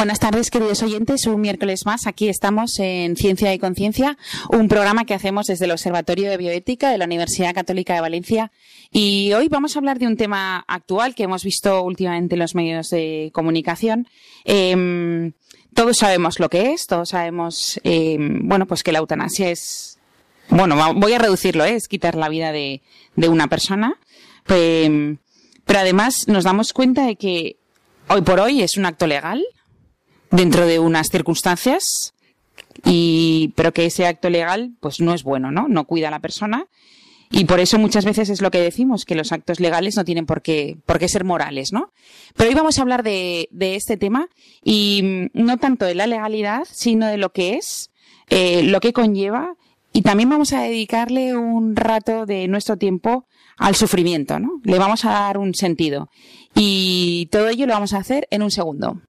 Buenas tardes, queridos oyentes. Un miércoles más. Aquí estamos en Ciencia y Conciencia, un programa que hacemos desde el Observatorio de Bioética de la Universidad Católica de Valencia. Y hoy vamos a hablar de un tema actual que hemos visto últimamente en los medios de comunicación. Em, todos sabemos lo que es, todos sabemos, em, bueno, pues que la eutanasia es, bueno, voy a reducirlo, ¿eh? es quitar la vida de, una persona. Em, pero además nos damos cuenta de que hoy por hoy es un acto legal, dentro de unas circunstancias y pero que ese acto legal pues no es bueno, ¿no? No cuida a la persona y por eso muchas veces es lo que decimos que los actos legales no tienen por qué por qué ser morales, ¿no? Pero hoy vamos a hablar de, de este tema y no tanto de la legalidad, sino de lo que es, eh, lo que conlleva y también vamos a dedicarle un rato de nuestro tiempo al sufrimiento, ¿no? Le vamos a dar un sentido y todo ello lo vamos a hacer en un segundo.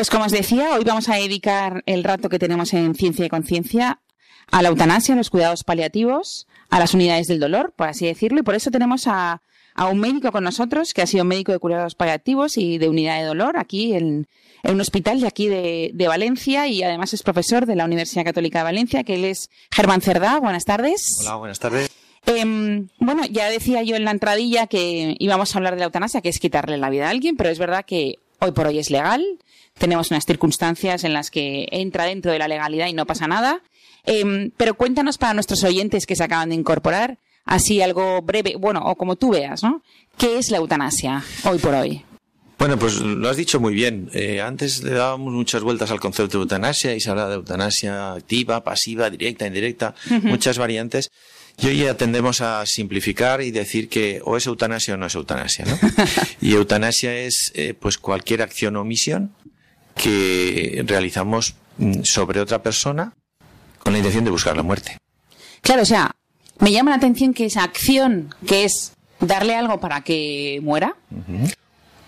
Pues como os decía, hoy vamos a dedicar el rato que tenemos en Ciencia y Conciencia a la eutanasia, a los cuidados paliativos, a las unidades del dolor, por así decirlo, y por eso tenemos a, un médico con nosotros, que ha sido médico de cuidados paliativos y de unidad de dolor aquí en, un hospital de aquí de, Valencia y además es profesor de la Universidad Católica de Valencia, que él es Germán Cerdá. Buenas tardes. Hola, buenas tardes. Em, bueno, ya decía yo en la entradilla que íbamos a hablar de la eutanasia, que es quitarle la vida a alguien, pero es verdad que hoy por hoy es legal, tenemos unas circunstancias en las que entra dentro de la legalidad y no pasa nada. Em, pero cuéntanos para nuestros oyentes que se acaban de incorporar, así algo breve, bueno, o como tú veas, ¿no? ¿Qué es la eutanasia hoy por hoy? Bueno, pues lo has dicho muy bien. Eh, antes le dábamos muchas vueltas al concepto de eutanasia y se hablaba de eutanasia activa, pasiva, directa, indirecta, muchas variantes. Y hoy ya tendemos a simplificar y decir que o es eutanasia o no es eutanasia, ¿no? y eutanasia es eh, pues cualquier acción o omisión que realizamos mm, sobre otra persona con la intención de buscar la muerte. Claro, o sea, me llama la atención que esa acción que es darle algo para que muera,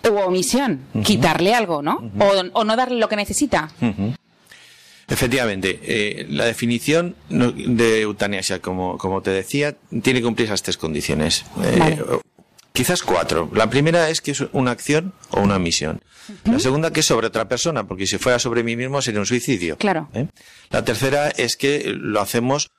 o omisión, quitarle algo, ¿no? o, no darle lo que necesita. Efectivamente, eh, la definición de eutanasia, como, como te decía, tiene que cumplir esas tres condiciones. Eh, quizás cuatro. La primera es que es una acción o una omisión. La segunda que es sobre otra persona, porque si fuera sobre mí mismo sería un suicidio. Claro. ¿Eh? La tercera es que lo hacemos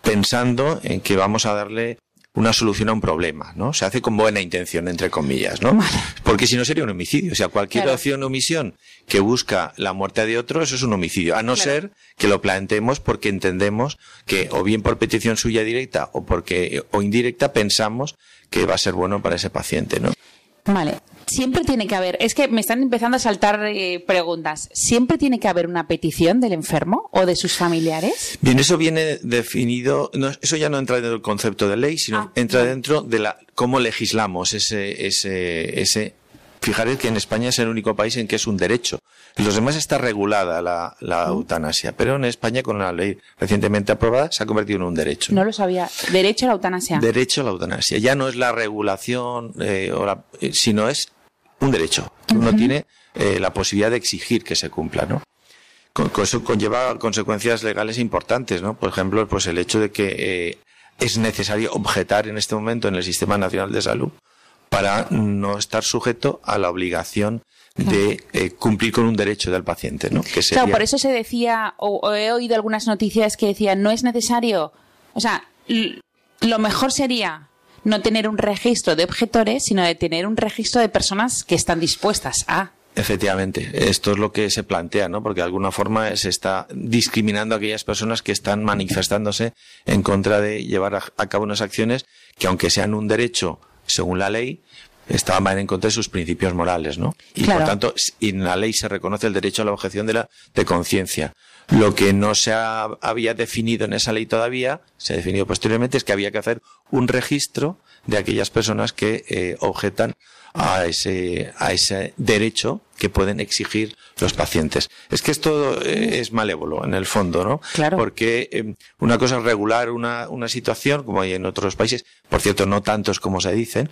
pensando en que vamos a darle una solución a un problema, ¿no? Se hace con buena intención, entre comillas, ¿no? Porque si no sería un homicidio. O sea, cualquier acción o omisión que busca la muerte de otro, eso es un homicidio. A no ser que lo planteemos porque entendemos que, o bien por petición suya directa o porque, o indirecta, pensamos que va a ser bueno para ese paciente, ¿no? Vale. Siempre tiene que haber, es que me están empezando a saltar eh, preguntas. ¿Siempre tiene que haber una petición del enfermo o de sus familiares? Bien, eso viene definido, eso ya no entra dentro del concepto de ley, sino ah, entra dentro de la cómo legislamos ese, ese, ese Fijaros que en España es el único país en que es un derecho. En los demás está regulada la, la mm. eutanasia, pero en España con la ley recientemente aprobada se ha convertido en un derecho. No, lo sabía. Derecho a la eutanasia. Derecho a la eutanasia. Ya no es la regulación, eh, eh, sino es un derecho. Uno tiene eh, la posibilidad de exigir que se cumpla, ¿no? Con, eso conlleva consecuencias legales importantes, ¿no? Por ejemplo, pues el hecho de que es necesario objetar en este momento en el Sistema Nacional de Salud para no estar sujeto a la obligación de eh, cumplir con un derecho del paciente, ¿no? Que Claro, por eso se decía, o, he oído algunas noticias que decían, no es necesario, o sea, lo mejor sería no tener un registro de objetores, sino de tener un registro de personas que están dispuestas a. Efectivamente, esto es lo que se plantea, ¿no? Porque de alguna forma se está discriminando a aquellas personas que están manifestándose en contra de llevar a, cabo unas acciones que, aunque sean un derecho según la ley, estaban en contra de sus principios morales, ¿no? Y por tanto, en la ley se reconoce el derecho a la objeción de la de conciencia. Lo que no se había definido en esa ley todavía, se ha definido posteriormente, es que había que hacer un registro de aquellas personas que eh, objetan a ese, a ese derecho que pueden exigir los pacientes. Es que esto eh, es malévolo en el fondo, ¿no? Claro. Porque eh, una cosa es regular una, una situación, como hay en otros países, por cierto, no tantos como se dicen,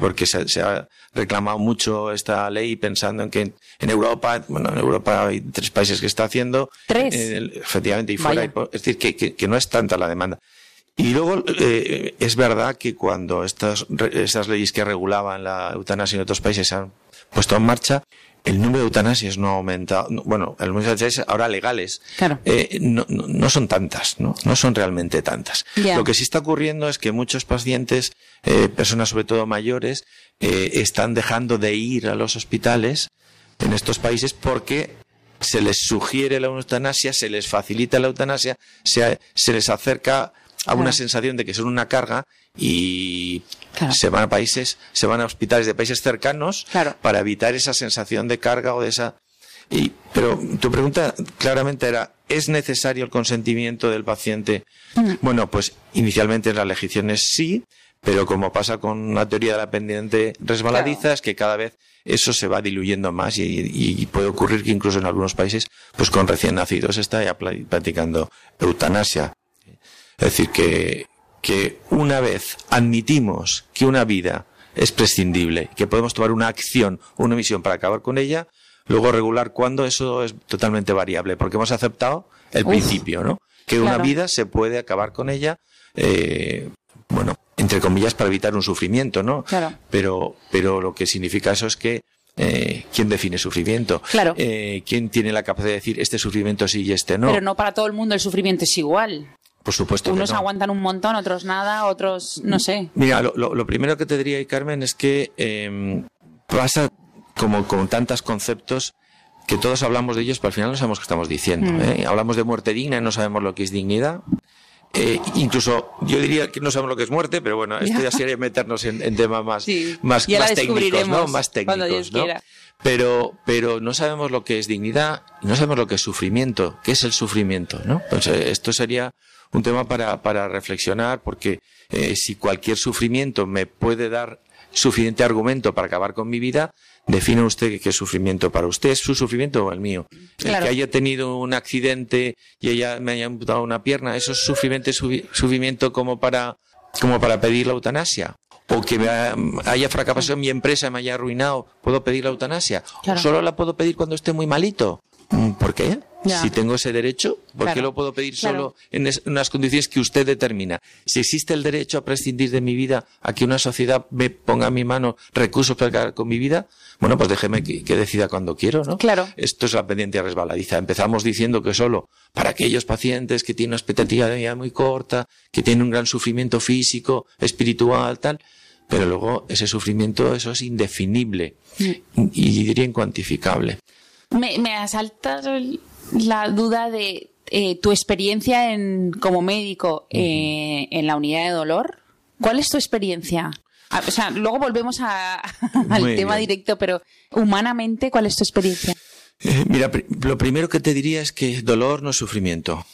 porque se, ha reclamado mucho esta ley pensando en que en, Europa, bueno, en Europa hay tres países que está haciendo. Tres. Eh, efectivamente, y fuera, es decir, que, que, que no es tanta la demanda. Y luego eh, es verdad que cuando estas, estas leyes que regulaban la eutanasia en otros países se han puesto en marcha, el número de eutanasias no ha aumentado. Bueno, el número de eutanasias ahora legales eh, no, no, son tantas, ¿no? No son realmente tantas. Lo que sí está ocurriendo es que muchos pacientes, eh, personas sobre todo mayores, eh, están dejando de ir a los hospitales en estos países porque se les sugiere la eutanasia, se les facilita la eutanasia, se, se les acerca a una sensación de que son una carga y se van a países, se van a hospitales de países cercanos para evitar esa sensación de carga o de esa. Y, pero tu pregunta claramente era, ¿es necesario el consentimiento del paciente? Bueno, pues inicialmente en las legislaciones sí, pero como pasa con la teoría de la pendiente resbaladiza, es que cada vez eso se va diluyendo más y, puede ocurrir que incluso en algunos países, pues con recién nacidos está ya practicando eutanasia. Es decir, que, que una vez admitimos que una vida es prescindible, que podemos tomar una acción, una misión para acabar con ella, luego regular cuándo, eso es totalmente variable, porque hemos aceptado el principio, ¿no? Que una vida se puede acabar con ella, eh, bueno, entre comillas, para evitar un sufrimiento, ¿no? Claro. Pero, pero lo que significa eso es que eh, ¿quién define sufrimiento? Claro. Eh, ¿Quién tiene la capacidad de decir este sufrimiento sí y este no? Pero no para todo el mundo el sufrimiento es igual. Por supuesto. Unos aguantan un montón, otros nada, otros no sé. Mira, lo, primero que te diría, Carmen, es que em, pasa como con tantos conceptos que todos hablamos de ellos, pero al final no sabemos qué estamos diciendo. Mm. ¿eh? Hablamos de muerte digna y no sabemos lo que es dignidad. Eh, incluso yo diría que no sabemos lo que es muerte, pero bueno, esto ya sería meternos en, temas más, más, técnicos, ¿no? Más técnicos, ¿no? Pero, pero no sabemos lo que es dignidad no sabemos lo que es sufrimiento. ¿Qué es el sufrimiento? ¿no? Pues eh, esto sería un tema para, para reflexionar, porque eh, si cualquier sufrimiento me puede dar suficiente argumento para acabar con mi vida, define usted qué es sufrimiento para usted, ¿es su sufrimiento o el mío? El que haya tenido un accidente y ella me haya amputado una pierna, ¿eso es sufrimiento, sufrimiento como para, como para pedir la eutanasia? o que me haya fracasado en mi empresa, me haya arruinado, ¿puedo pedir la eutanasia? ¿O solo la puedo pedir cuando esté muy malito? Mm, ¿Por qué? Si tengo ese derecho, ¿por qué lo puedo pedir solo en unas condiciones que usted determina? Si existe el derecho a prescindir de mi vida, a que una sociedad me ponga en mi mano recursos para acabar con mi vida, bueno, pues déjeme que, decida cuando quiero, ¿no? Claro. Esto es la pendiente resbaladiza. Empezamos diciendo que solo para aquellos pacientes que tienen una expectativa de vida muy corta, que tienen un gran sufrimiento físico, espiritual, tal, pero luego ese sufrimiento, eso es indefinible mm. y diría incuantificable. Me, me asalta la duda de eh, tu experiencia en, como médico eh, en la unidad de dolor. ¿Cuál es tu experiencia? Ah, o sea, luego volvemos al tema directo, pero humanamente, ¿cuál es tu experiencia? Eh, mira, lo primero que te diría es que dolor no es sufrimiento.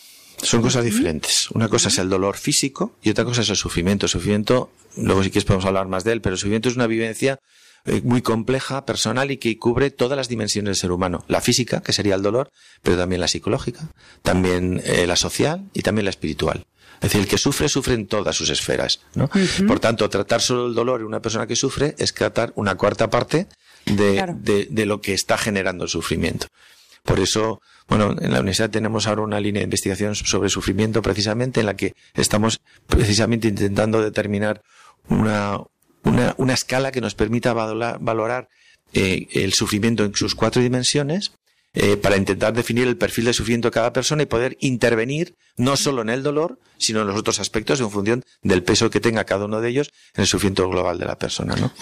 Son cosas diferentes. Una cosa es el dolor físico y otra cosa es el sufrimiento. El sufrimiento, luego si quieres podemos hablar más de él, pero el sufrimiento es una vivencia eh, muy compleja, personal y que cubre todas las dimensiones del ser humano. La física, que sería el dolor, pero también la psicológica, también eh, la social y también la espiritual. Es decir, el que sufre, sufre en todas sus esferas. ¿no? Por tanto, tratar solo el dolor en una persona que sufre es tratar una cuarta parte de, de, de lo que está generando el sufrimiento. Por eso, bueno, en la universidad tenemos ahora una línea de investigación sobre sufrimiento precisamente en la que estamos precisamente intentando determinar una, una, una escala que nos permita valorar, valorar eh, el sufrimiento en sus cuatro dimensiones eh, para intentar definir el perfil de sufrimiento de cada persona y poder intervenir no solo en el dolor, sino en los otros aspectos en función del peso que tenga cada uno de ellos en el sufrimiento global de la persona, ¿no?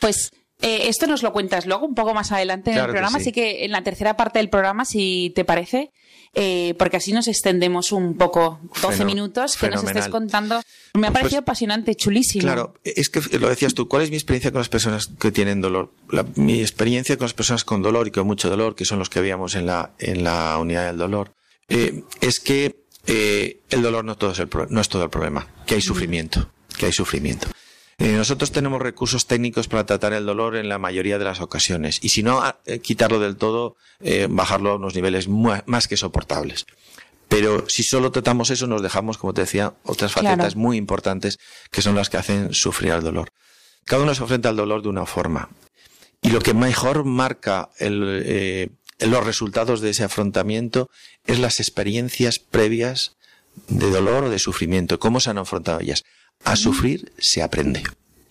Pues eh, esto nos lo cuentas luego, un poco más adelante en el programa, así que en la tercera parte del programa, si te parece, eh, porque así nos extendemos un poco, 12 minutos, que nos estés contando. Me ha pues parecido apasionante, chulísimo. Claro, es que lo decías tú, ¿cuál es mi experiencia con las personas que tienen dolor? mi experiencia con las personas con dolor y con mucho dolor, que son los que veíamos en la, en la unidad del dolor, eh, es que eh, el dolor no, todo es el, no es todo el problema, que hay sufrimiento, que hay sufrimiento. Eh, nosotros tenemos recursos técnicos para tratar el dolor en la mayoría de las ocasiones. Y si no, eh, quitarlo del todo, eh, bajarlo a unos niveles más que soportables. Pero si solo tratamos eso, nos dejamos, como te decía, otras facetas muy importantes que son las que hacen sufrir al dolor. Cada uno se enfrenta al dolor de una forma. Y lo que mejor marca los resultados de ese afrontamiento es las experiencias previas de dolor o de sufrimiento, cómo se han afrontado ellas. A sufrir se aprende.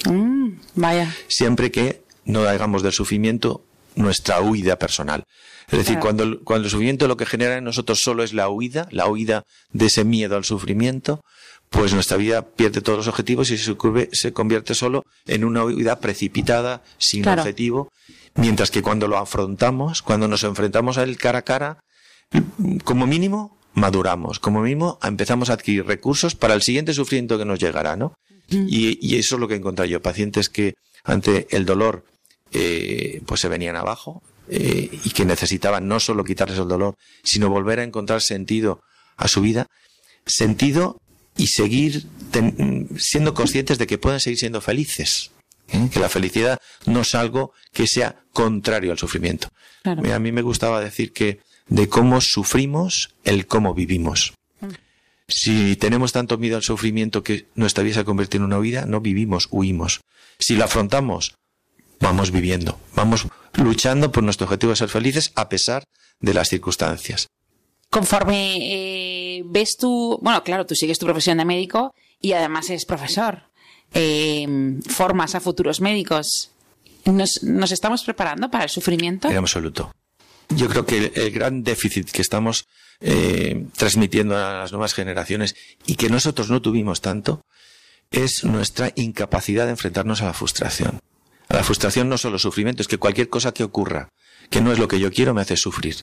Mm, vaya. Siempre que no hagamos del sufrimiento nuestra huida personal. Es decir, cuando, cuando el sufrimiento lo que genera en nosotros solo es la huida, la huida de ese miedo al sufrimiento, pues nuestra vida pierde todos los objetivos y se, se convierte solo en una huida precipitada, sin objetivo, mientras que cuando lo afrontamos, cuando nos enfrentamos a él cara a cara, como mínimo maduramos. Como mínimo, empezamos a adquirir recursos para el siguiente sufrimiento que nos llegará, ¿no? Y, eso es lo que he encontrado yo. Pacientes que ante el dolor, eh, pues se venían abajo eh, y que necesitaban no solo quitarles el dolor, sino volver a encontrar sentido a su vida. Sentido y seguir siendo conscientes de que pueden seguir siendo felices. ¿eh? Que la felicidad no es algo que sea contrario al sufrimiento. A mí me gustaba decir que de cómo sufrimos el cómo vivimos. Si tenemos tanto miedo al sufrimiento que nuestra vida se convierte en una huida, no vivimos, huimos. Si lo afrontamos, vamos viviendo, vamos luchando por nuestro objetivo de ser felices a pesar de las circunstancias. Conforme eh, ves tú, bueno, claro, tú sigues tu profesión de médico y además eres profesor, eh, formas a futuros médicos. ¿Nos, ¿Nos estamos preparando para el sufrimiento? En absoluto. Yo creo que el, gran déficit que estamos eh, transmitiendo a las nuevas generaciones y que nosotros no tuvimos tanto es nuestra incapacidad de enfrentarnos a la frustración. A la frustración no solo sufrimiento, es que cualquier cosa que ocurra que no es lo que yo quiero me hace sufrir.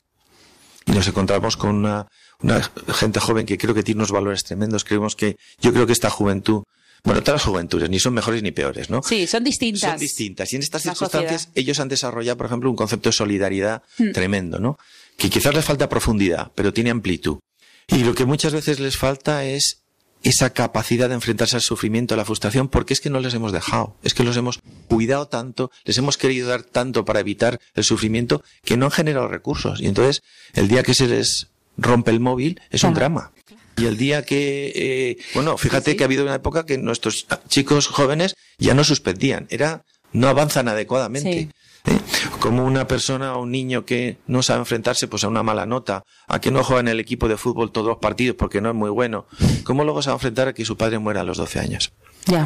Y nos encontramos con una, una gente joven que creo que tiene unos valores tremendos. Creemos que, yo creo que esta juventud bueno, todas las juventudes, ni son mejores ni peores, ¿no? Sí, son distintas. Son distintas. Y en estas circunstancias ellos han desarrollado, por ejemplo, un concepto de solidaridad hmm. tremendo, ¿no? Que quizás les falta profundidad, pero tiene amplitud. Y lo que muchas veces les falta es esa capacidad de enfrentarse al sufrimiento, a la frustración, porque es que no les hemos dejado, es que los hemos cuidado tanto, les hemos querido dar tanto para evitar el sufrimiento, que no han generado recursos. Y entonces, el día que se les rompe el móvil, es un drama. Y el día que, eh, bueno, fíjate que ha habido una época que nuestros chicos jóvenes ya no suspendían, era, no avanzan adecuadamente. ¿eh? Como una persona o un niño que no sabe enfrentarse pues a una mala nota, a que no juega en el equipo de fútbol todos los partidos porque no es muy bueno, ¿cómo luego se va a enfrentar a que su padre muera a los 12 años?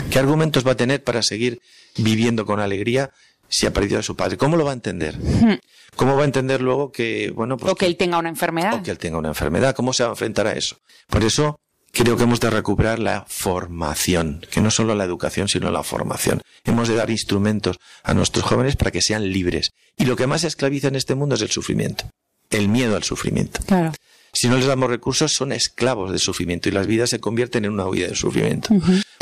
¿Qué argumentos va a tener para seguir viviendo con alegría si ha perdido a su padre. ¿Cómo lo va a entender? Hmm. ¿Cómo va a entender luego que, bueno, pues o que, él tenga una enfermedad. O que él tenga una enfermedad. ¿Cómo se va a enfrentar a eso? Por eso creo que hemos de recuperar la formación, que no solo la educación, sino la formación. Hemos de dar instrumentos a nuestros jóvenes para que sean libres. Y lo que más esclaviza en este mundo es el sufrimiento. El miedo al sufrimiento. Claro. Si no les damos recursos, son esclavos del sufrimiento y las vidas se convierten en una huida del sufrimiento.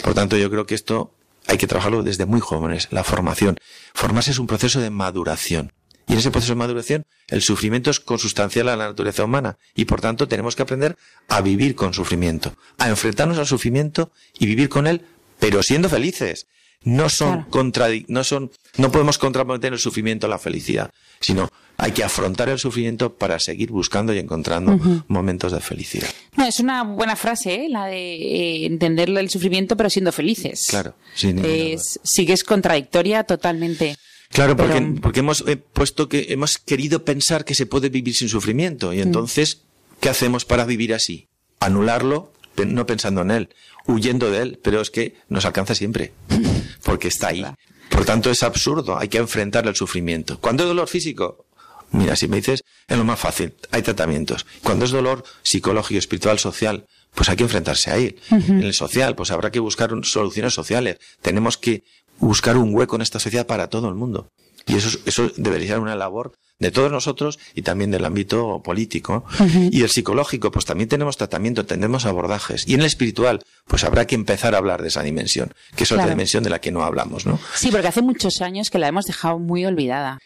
Por tanto, yo creo que esto hay que trabajarlo desde muy jóvenes, la formación. Formarse es un proceso de maduración. Y en ese proceso de maduración, el sufrimiento es consustancial a la naturaleza humana. Y por tanto, tenemos que aprender a vivir con sufrimiento, a enfrentarnos al sufrimiento y vivir con él, pero siendo felices. No son no son, no podemos contraponer el sufrimiento a la felicidad, sino hay que afrontar el sufrimiento para seguir buscando y encontrando momentos de felicidad. No, es una buena frase, ¿eh? la de eh, entender el sufrimiento pero siendo felices. Claro, sí que es contradictoria totalmente. Claro, porque, porque hemos eh, puesto que hemos querido pensar que se puede vivir sin sufrimiento. Y mm. entonces, ¿qué hacemos para vivir así? Anularlo, no pensando en él, huyendo de él, pero es que nos alcanza siempre, porque está ahí. Por tanto, es absurdo, hay que enfrentar el sufrimiento. Cuando hay dolor físico, mira, si me dices, es lo más fácil, hay tratamientos. Cuando es dolor psicológico, espiritual, social, pues hay que enfrentarse a él. En el social, pues habrá que buscar soluciones sociales. Tenemos que buscar un hueco en esta sociedad para todo el mundo. Y eso, eso debería ser una labor de todos nosotros y también del ámbito político. Y el psicológico, pues también tenemos tratamiento, tenemos abordajes. Y en el espiritual, pues habrá que empezar a hablar de esa dimensión, que es otra dimensión de la que no hablamos, ¿no? Sí, porque hace muchos años que la hemos dejado muy olvidada.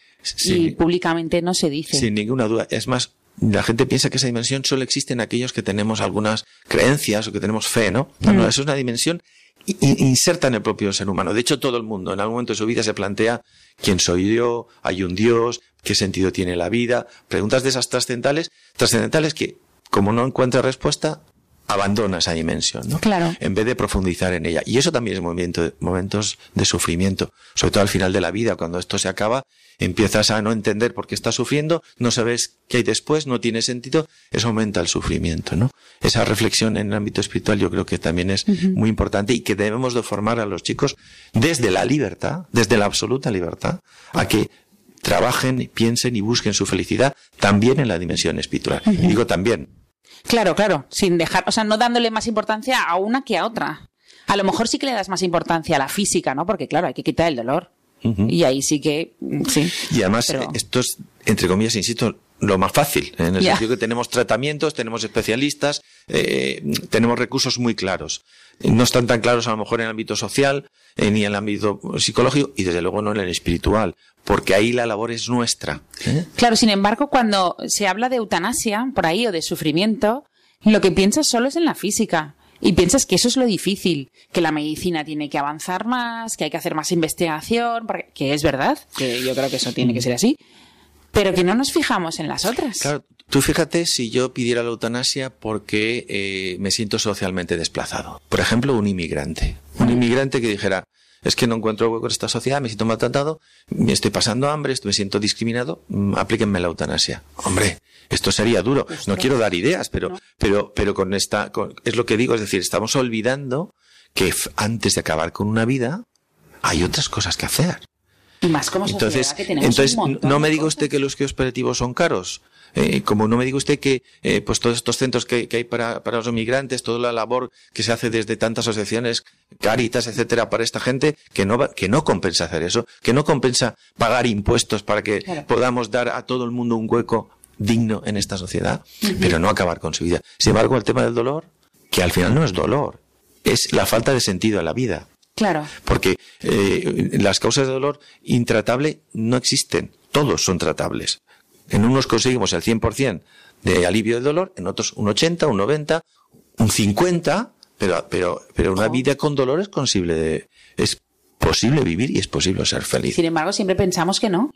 Y públicamente no se dice. Sin ninguna duda. Es más, la gente piensa que esa dimensión solo existe en aquellos que tenemos algunas creencias o que tenemos fe, ¿no? No, no, eso es una dimensión inserta en el propio ser humano. De hecho, todo el mundo en algún momento de su vida se plantea quién soy yo, hay un Dios, qué sentido tiene la vida. Preguntas de esas trascendentales, trascendentales que, como no encuentra respuesta, abandona esa dimensión, ¿no? Claro. En vez de profundizar en ella. Y eso también es movimiento, momentos de sufrimiento. Sobre todo al final de la vida, cuando esto se acaba, empiezas a no entender por qué estás sufriendo, no sabes qué hay después, no tiene sentido, eso aumenta el sufrimiento, ¿no? Esa reflexión en el ámbito espiritual yo creo que también es muy importante y que debemos de formar a los chicos desde la libertad, desde la absoluta libertad, a que trabajen, piensen y busquen su felicidad también en la dimensión espiritual. Y digo también, Claro, claro, sin dejar, o sea, no dándole más importancia a una que a otra. A lo mejor sí que le das más importancia a la física, ¿no? Porque claro, hay que quitar el dolor. Y ahí sí que, sí. Y además, esto es, entre comillas, insisto, lo más fácil, en el sentido que tenemos tratamientos, tenemos especialistas, eh, tenemos recursos muy claros. No están tan claros a lo mejor en el ámbito social, eh, ni en el ámbito psicológico, y desde luego no en el espiritual, porque ahí la labor es nuestra. ¿eh? Claro, sin embargo, cuando se habla de eutanasia, por ahí, o de sufrimiento, lo que piensas solo es en la física. Y piensas que eso es lo difícil, que la medicina tiene que avanzar más, que hay que hacer más investigación, que es verdad, que yo creo que eso tiene que ser así, pero que no nos fijamos en las otras. Claro, tú fíjate si yo pidiera la eutanasia porque eh, me siento socialmente desplazado. Por ejemplo, un inmigrante. Un inmigrante que dijera, es que no encuentro hueco en esta sociedad, me siento maltratado, me estoy pasando hambre, me siento discriminado, mm, aplíquenme la eutanasia. Hombre, esto sería duro. No quiero dar ideas, pero, pero, pero con esta, es lo que digo, es decir, estamos olvidando que antes de acabar con una vida, hay otras cosas que hacer. Y más como entonces, que tenemos entonces no me diga usted que los que operativos son caros. Eh, como no me diga usted que eh, pues todos estos centros que, hay para, para, los inmigrantes, toda la labor que se hace desde tantas asociaciones, Caritas, etcétera, para esta gente, que no, que no compensa hacer eso, que no compensa pagar impuestos para que podamos dar a todo el mundo un hueco digno en esta sociedad, pero no acabar con su vida. Sin embargo, el tema del dolor, que al final no es dolor, es la falta de sentido en la vida. Claro. Porque eh, las causas de dolor intratable no existen, todos son tratables. En unos conseguimos el 100% de alivio del dolor, en otros un 80, un 90, un 50, pero, pero, pero una vida con dolor es posible, de, es posible vivir y es posible ser feliz. Sin embargo, siempre pensamos que no,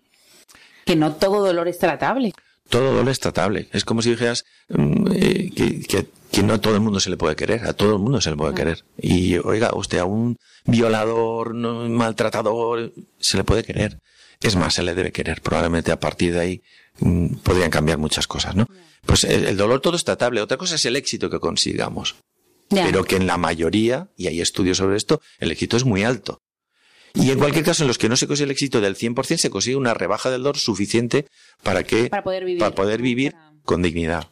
que no todo dolor es tratable. Todo dolor es tratable. Es como si dijeras mm, eh, que, que, no a todo el mundo se le puede querer, a todo el mundo se le puede querer. Y oiga, usted a un violador, maltratador, se le puede querer. Es más, se le debe querer. Probablemente a partir de ahí mm, podrían cambiar muchas cosas, ¿no? Pues el, dolor todo es tratable. Otra cosa es el éxito que consigamos. Pero que en la mayoría, y hay estudios sobre esto, el éxito es muy alto. Y en cualquier caso, en los que no se consigue el éxito del 100%, se consigue una rebaja del dolor suficiente para que para poder vivir, para poder vivir con dignidad.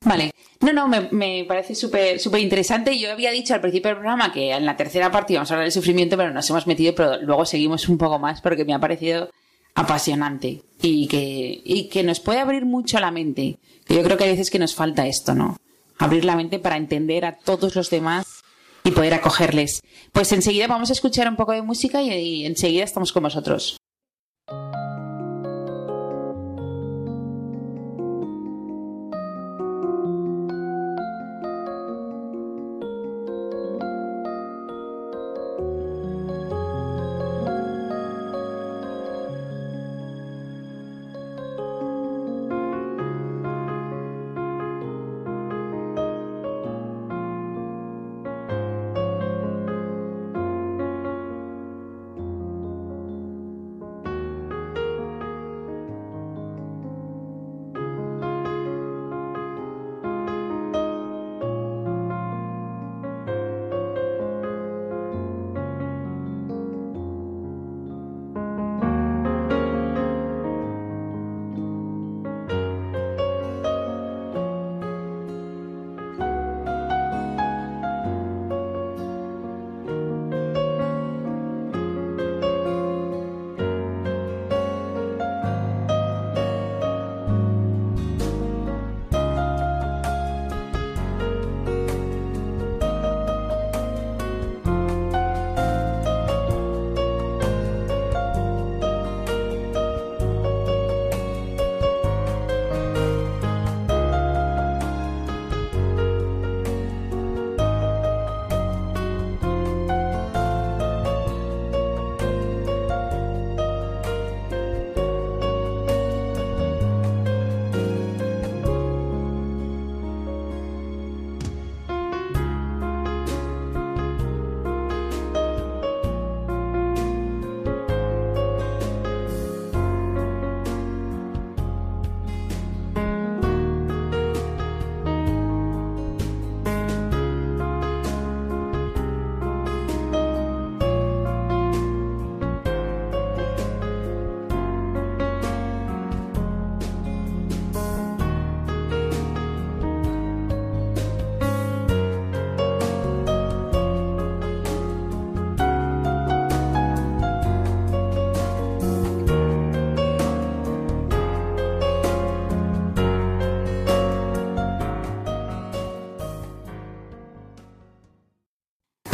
Vale. No, no, me, me parece súper súper interesante. Yo había dicho al principio del programa que en la tercera parte íbamos a hablar del sufrimiento, pero nos hemos metido, pero luego seguimos un poco más porque me ha parecido apasionante y que, y que nos puede abrir mucho la mente. yo creo que hay veces que nos falta esto, ¿no? Abrir la mente para entender a todos los demás y poder acogerles. Pues enseguida vamos a escuchar un poco de música y enseguida estamos con vosotros.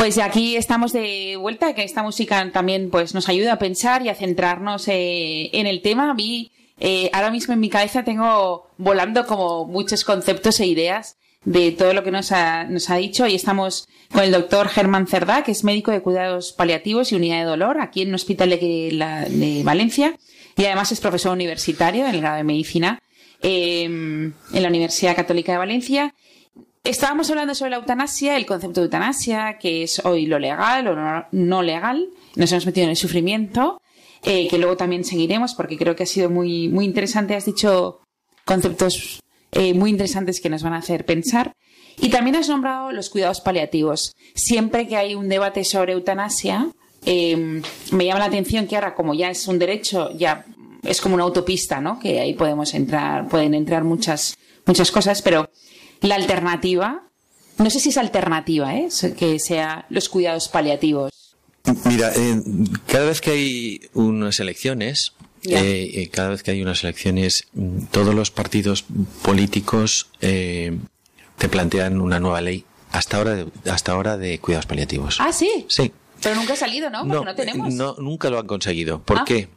Pues aquí estamos de vuelta, que esta música también pues nos ayuda a pensar y a centrarnos eh, en el tema. Mí, eh, ahora mismo en mi cabeza tengo volando como muchos conceptos e ideas de todo lo que nos ha, nos ha dicho y estamos con el doctor Germán Cerdá, que es médico de cuidados paliativos y unidad de dolor aquí en un hospital de, de Valencia y además es profesor universitario en el grado de medicina em, en la Universidad Católica de Valencia. Estábamos hablando sobre la eutanasia, el concepto de eutanasia, que es hoy lo legal o no, legal. Nos hemos metido en el sufrimiento, eh, que luego también seguiremos porque creo que ha sido muy, muy interesante. Has dicho conceptos eh, muy interesantes que nos van a hacer pensar. Y también has nombrado los cuidados paliativos. Siempre que hay un debate sobre eutanasia, eh, me llama la atención que ahora, como ya es un derecho, ya es como una autopista, ¿no? Que ahí podemos entrar, pueden entrar muchas, muchas cosas, pero la alternativa, no sé si es alternativa, ¿eh? Que sea los cuidados paliativos. Mira, eh, cada vez que hay unas elecciones, eh, eh, cada vez que hay unas elecciones, todos los partidos políticos te plantean una nueva ley hasta ahora de, hasta ahora de cuidados paliativos. Ah, sí. Sí. Pero nunca ha salido, ¿no? Porque no, tenemos. No, nunca lo han conseguido. ¿Por ah. qué?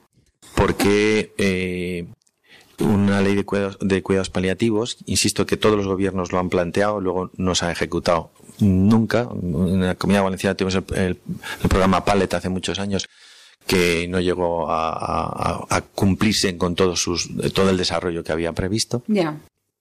Porque una ley de cuidados, de cuidados paliativos, insisto que todos los gobiernos lo han planteado, luego no se ha ejecutado nunca. En la Comunidad Valenciana tuvimos el, el programa Pallet hace muchos años que no llegó a, cumplirse con todo, sus, todo el desarrollo que había previsto.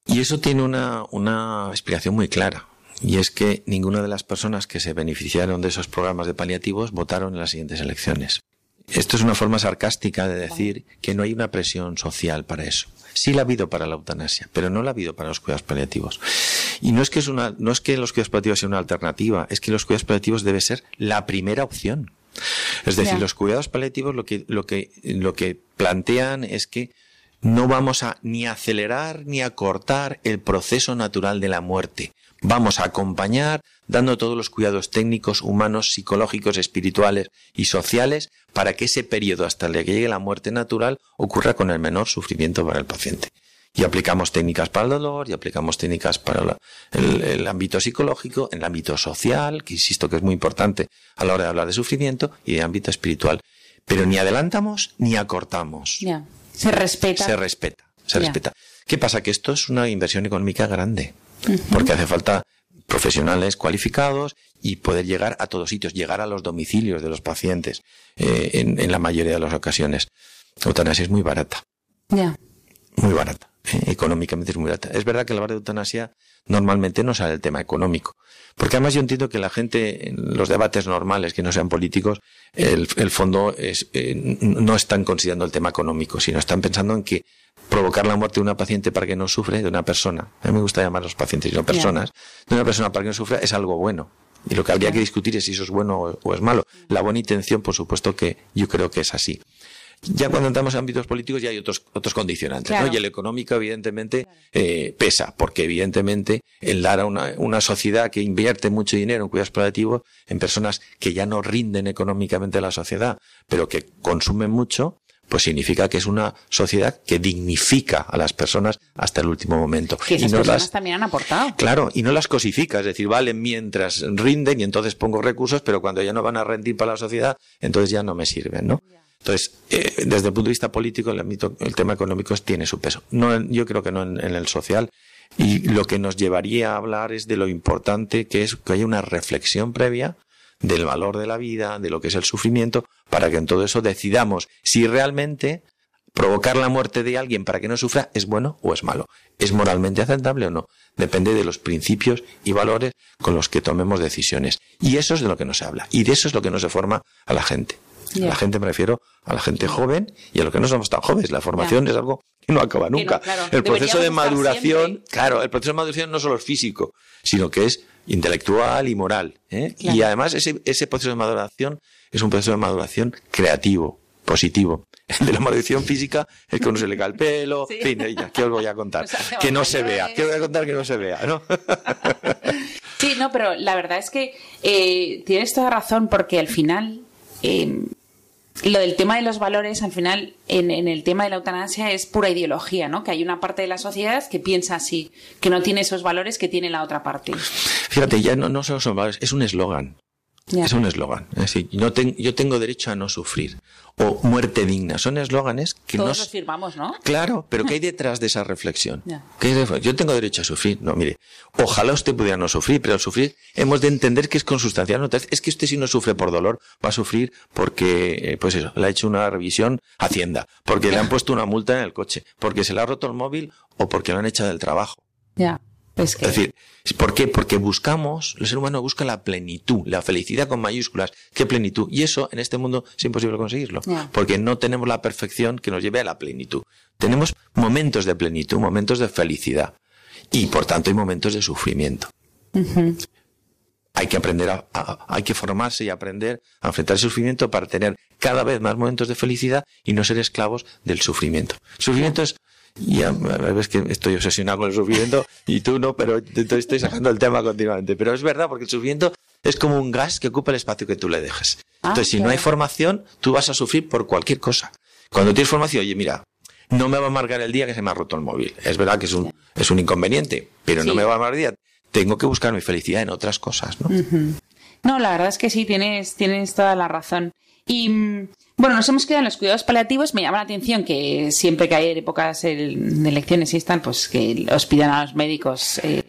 Y eso tiene una, una explicación muy clara. Y es que ninguna de las personas que se beneficiaron de esos programas de paliativos votaron en las siguientes elecciones. Esto es una forma sarcástica de decir que no hay una presión social para eso. Sí la ha habido para la eutanasia, pero no la ha habido para los cuidados paliativos. Y no es que es una, no es que los cuidados paliativos sean una alternativa, es que los cuidados paliativos debe ser la primera opción. Es decir, los cuidados paliativos lo que, lo que, lo que plantean es que no vamos a ni acelerar ni a cortar el proceso natural de la muerte. Vamos a acompañar dando todos los cuidados técnicos, humanos, psicológicos, espirituales y sociales para que ese periodo hasta que llegue la muerte natural ocurra con el menor sufrimiento para el paciente y aplicamos técnicas para el dolor, y aplicamos técnicas para el, ámbito psicológico, en el ámbito social, que insisto que es muy importante a la hora de hablar de sufrimiento, y de ámbito espiritual. Pero ni adelantamos ni acortamos. Ya. Se respeta. Se respeta. Se respeta. ¿Qué pasa? Que esto es una inversión económica grande, porque hace falta profesionales cualificados y poder llegar a todos sitios, llegar a los domicilios de los pacientes eh, en, en, la mayoría de las ocasiones. La eutanasia es muy barata. Ya. Muy barata. económicamente es muy alta. Es verdad que la barra de eutanasia normalmente no sale el tema económico. Porque además yo entiendo que la gente, en los debates normales que no sean políticos, el, el fondo es, eh, no están considerando el tema económico, sino están pensando en que provocar la muerte de una paciente para que no sufre, de una persona, a mí me gusta llamar a los pacientes, no personas, de una persona para que no sufra, es algo bueno. Y lo que habría que discutir es si eso es bueno o es malo. La buena intención, por supuesto que yo creo que es así. Ya cuando entramos en ámbitos políticos ya hay otros, otros condicionantes, ¿no? Y el económico, evidentemente, eh, pesa, porque evidentemente el dar a una, una sociedad que invierte mucho dinero en cuidados paliativos, en personas que ya no rinden económicamente a la sociedad, pero que consumen mucho, pues significa que es una sociedad que dignifica a las personas hasta el último momento. Que esas y no personas las, también han aportado. Claro, y no las cosifica, es decir, valen mientras rinden y entonces pongo recursos, pero cuando ya no van a rendir para la sociedad, entonces ya no me sirven, ¿no? Entonces, eh, desde el punto de vista político, el, ámbito, el tema económico tiene su peso. No, yo creo que no en, el social. Y lo que nos llevaría a hablar es de lo importante que es que haya una reflexión previa del valor de la vida, de lo que es el sufrimiento, para que en todo eso decidamos si realmente provocar la muerte de alguien para que no sufra es bueno o es malo. ¿Es moralmente aceptable o no? Depende de los principios y valores con los que tomemos decisiones. Y eso es de lo que no se habla. Y de eso es lo que no se forma a la gente. La gente me refiero a la gente joven y a los que no somos tan jóvenes. La formación es algo que no acaba nunca. El proceso de maduración, claro, el proceso de maduración no solo es físico, sino que es intelectual y moral. ¿eh? Y además ese, ese proceso de maduración es un proceso de maduración creativo, positivo. El de la maduración física es que uno se le cae el pelo, en fin, ya, ¿qué os voy a contar? que no se vea, ¿qué voy a contar que no se vea? ¿no? sí, no, pero la verdad es que eh, tienes toda razón porque al final eh, lo del tema de los valores, al final, en, el tema de la eutanasia es pura ideología, ¿no? Que hay una parte de la sociedad que piensa así, que no tiene esos valores que tiene la otra parte. Fíjate, ya no, no son valores, es un eslogan. Es un eslogan. Es decir, no yo tengo derecho a no sufrir. O muerte digna. Son eslóganes que Todos nos... firmamos, ¿no? Claro, pero ¿qué hay detrás de esa reflexión? ¿Qué Yo tengo derecho a sufrir. No, mire, ojalá usted pudiera no sufrir, pero al sufrir hemos de entender que es consustancial. Es que usted si no sufre por dolor, va a sufrir porque, eh, pues eso, le ha hecho una revisión Hacienda, porque le han puesto una multa en el coche, porque se le ha roto el móvil o porque lo han echado del trabajo. Ya. Es, decir, ¿por qué? Porque buscamos, el ser humano busca la plenitud, la felicidad con mayúsculas. ¿Qué plenitud? Y eso en este mundo es imposible conseguirlo, porque no tenemos la perfección que nos lleve a la plenitud. Tenemos momentos de plenitud, momentos de felicidad, y por tanto hay momentos de sufrimiento. Hay que aprender a, hay que formarse y aprender a enfrentar el sufrimiento para tener cada vez más momentos de felicidad y no ser esclavos del sufrimiento. El sufrimiento es y a, ves que estoy obsesionado con el sufrimiento y tú no, pero estoy sacando el tema continuamente. Pero es verdad, porque el sufrimiento es como un gas que ocupa el espacio que tú le dejes. Ah, Entonces, si no hay formación, tú vas a sufrir por cualquier cosa. Cuando tienes formación, oye, mira, no me va a amargar el día que se me ha roto el móvil. Es verdad que es un, es un inconveniente, pero no me va a amargar el día. Tengo que buscar mi felicidad en otras cosas, ¿no? No, la verdad es que sí, tienes, tienes toda la razón. Y mm, bueno, nos hemos quedado en los cuidados paliativos. Me llama la atención que siempre que hay épocas de elecciones y están, pues que os pidan a los médicos eh,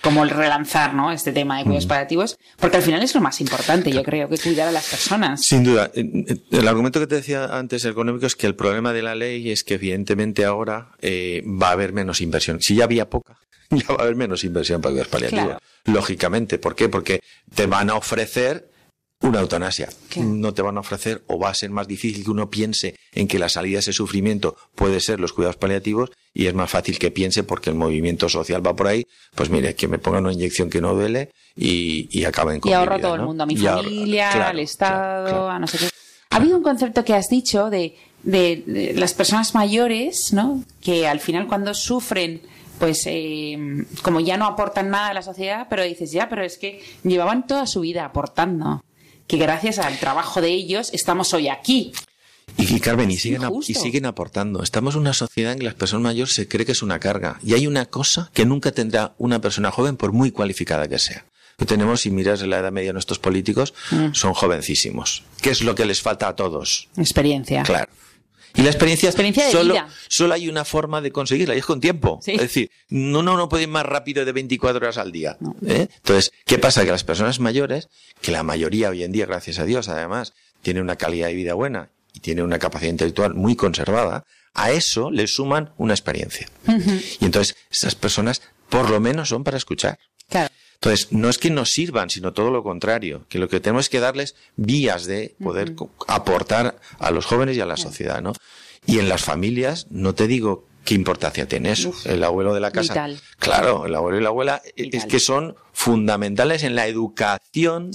como el relanzar ¿no? este tema de cuidados mm. paliativos, porque al final es lo más importante, yo creo, que cuidar a las personas. Sin duda. El argumento que te decía antes económico es que el problema de la ley es que evidentemente ahora eh, va a haber menos inversión. Si ya había poca, ya va a haber menos inversión para cuidados paliativos. Lógicamente. ¿Por qué? Porque te van a ofrecer una eutanasia. No te van a ofrecer o va a ser más difícil que uno piense en que la salida de ese sufrimiento puede ser los cuidados paliativos y es más fácil que piense porque el movimiento social va por ahí, pues mire, que me pongan una inyección que no duele y, y acaben con Y ahorro todo el mundo, a mi familia, al Estado, a no sé qué. Ha habido un concepto que has dicho de, de, las personas mayores, ¿no? Que al final cuando sufren pues eh, como ya no aportan nada a la sociedad, pero dices, ya, pero es que llevaban toda su vida aportando que gracias al trabajo de ellos estamos hoy aquí. Y, Carmen, y siguen, y siguen aportando. Estamos en una sociedad en que las personas mayores se cree que es una carga. Y hay una cosa que nunca tendrá una persona joven por muy cualificada que sea. Lo tenemos, si miras la edad media de nuestros políticos, mm. son jovencísimos. ¿Qué es lo que les falta a todos? Experiencia. Claro. Y la experiencia, solo, solo hay una forma de conseguirla y es con tiempo. Es decir, no, no, puede ir más rápido de 24 horas al día. ¿eh? Entonces, ¿qué pasa? Que las personas mayores, que la mayoría hoy en día, gracias a Dios, además, tiene una calidad de vida buena y tiene una capacidad intelectual muy conservada, a eso le suman una experiencia. Y entonces, esas personas, por lo menos, son para escuchar. Claro. Entonces, no es que nos sirvan, sino todo lo contrario, que lo que tenemos es que darles vías de poder aportar a los jóvenes y a la sociedad, ¿no? Y en las familias, no te digo ¿Qué importancia tiene eso? el abuelo de la casa. Claro, el abuelo y la abuela es que son fundamentales en la educación